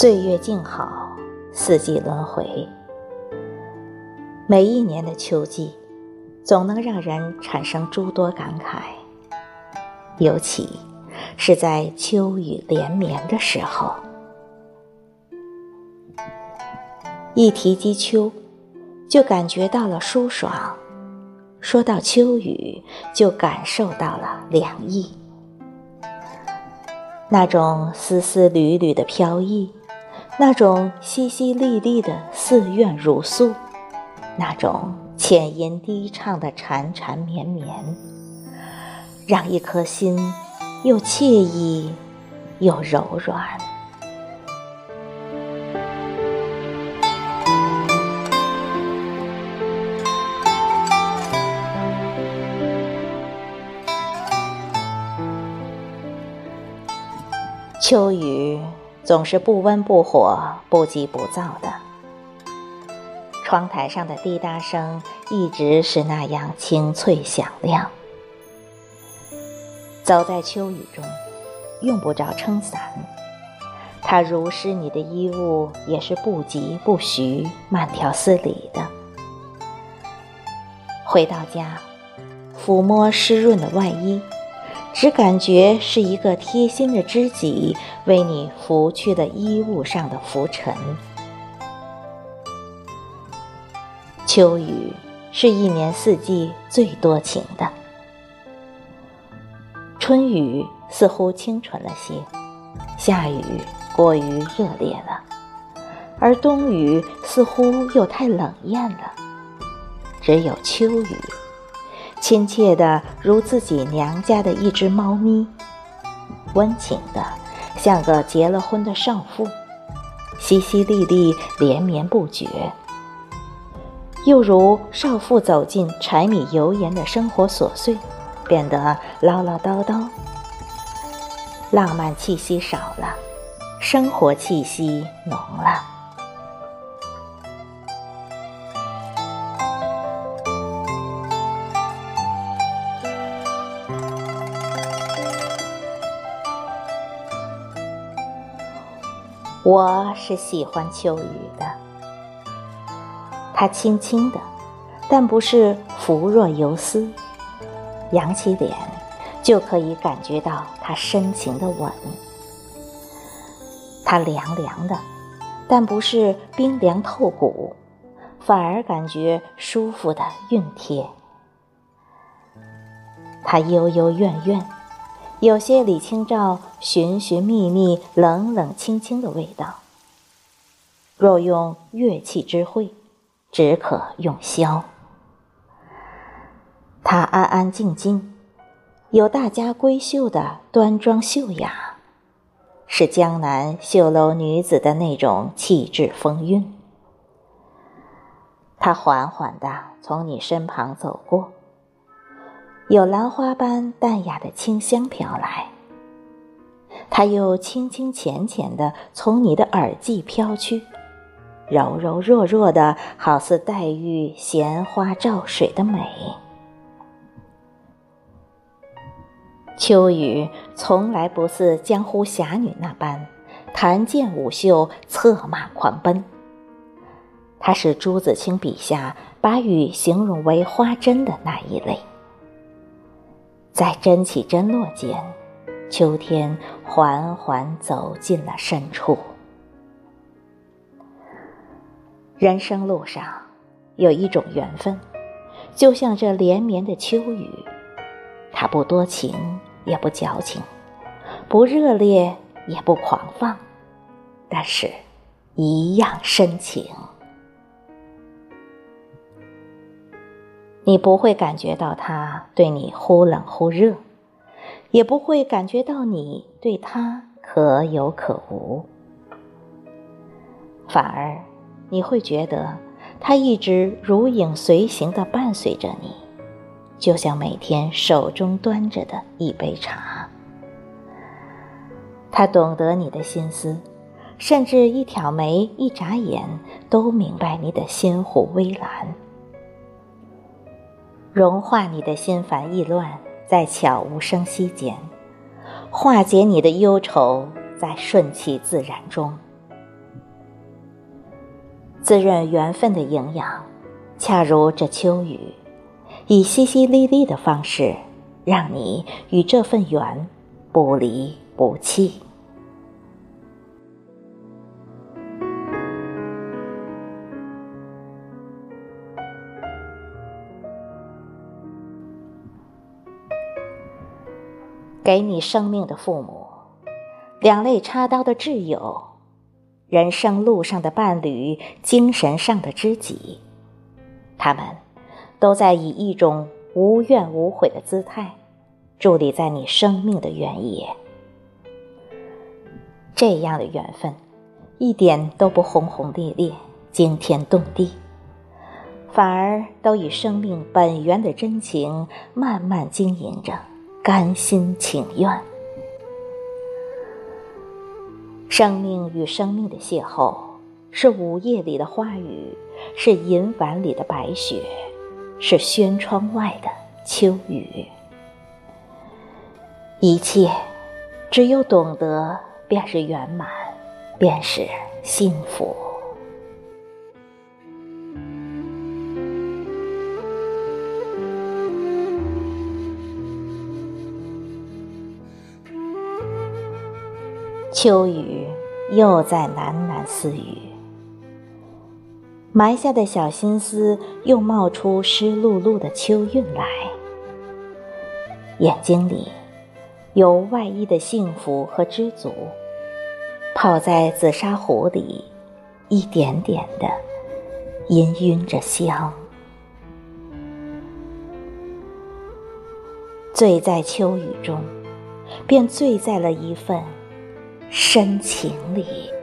岁月静好，四季轮回。每一年的秋季，总能让人产生诸多感慨，尤其是在秋雨连绵的时候。一提及秋，就感觉到了舒爽；说到秋雨，就感受到了凉意。那种丝丝缕缕的飘逸。那种淅淅沥沥的寺院如诉，那种浅吟低唱的缠缠绵绵，让一颗心又惬意又柔软。秋雨。总是不温不火、不急不躁的。窗台上的滴答声一直是那样清脆响亮。走在秋雨中，用不着撑伞，它濡湿你的衣物也是不疾不徐、慢条斯理的。回到家，抚摸湿润的外衣。只感觉是一个贴心的知己，为你拂去了衣物上的浮尘。秋雨是一年四季最多情的，春雨似乎清纯了些，夏雨过于热烈了，而冬雨似乎又太冷艳了，只有秋雨。亲切的如自己娘家的一只猫咪，温情的像个结了婚的少妇，淅淅沥沥连绵不绝，又如少妇走进柴米油盐的生活琐碎，变得唠唠叨叨，浪漫气息少了，生活气息浓了。我是喜欢秋雨的，它轻轻的，但不是拂若游丝，扬起脸就可以感觉到它深情的吻。它凉凉的，但不是冰凉透骨，反而感觉舒服的熨贴。它幽幽怨怨。有些李清照寻寻觅觅、冷冷清清的味道。若用乐器之慧，只可用箫。他安安静静，有大家闺秀的端庄秀雅，是江南绣楼女子的那种气质风韵。他缓缓地从你身旁走过。有兰花般淡雅的清香飘来，它又轻轻浅浅的从你的耳际飘去，柔柔弱弱的，好似黛玉衔花照水的美。秋雨从来不似江湖侠女那般弹剑舞袖、策马狂奔，它是朱自清笔下把雨形容为花针的那一类。在真起真落间，秋天缓缓走进了深处。人生路上，有一种缘分，就像这连绵的秋雨，它不多情，也不矫情，不热烈，也不狂放，但是，一样深情。你不会感觉到他对你忽冷忽热，也不会感觉到你对他可有可无，反而你会觉得他一直如影随形的伴随着你，就像每天手中端着的一杯茶。他懂得你的心思，甚至一挑眉、一眨眼都明白你的心湖微澜。融化你的心烦意乱在悄无声息间化解你的忧愁在顺其自然中。滋润缘分的营养恰如这秋雨以淅淅沥沥的方式让你与这份缘不离不弃。给你生命的父母，两肋插刀的挚友，人生路上的伴侣，精神上的知己，他们都在以一种无怨无悔的姿态，伫立在你生命的原野。这样的缘分，一点都不轰轰烈烈、惊天动地，反而都以生命本源的真情，慢慢经营着。甘心情愿，生命与生命的邂逅，是午夜里的花雨，是银碗里的白雪，是轩窗外的秋雨。一切，只有懂得，便是圆满，便是幸福。秋雨又在喃喃私语，埋下的小心思又冒出湿漉漉的秋韵来。眼睛里有外衣的幸福和知足，泡在紫砂壶里，一点点的氤氲着香。醉在秋雨中，便醉在了一份。深情里。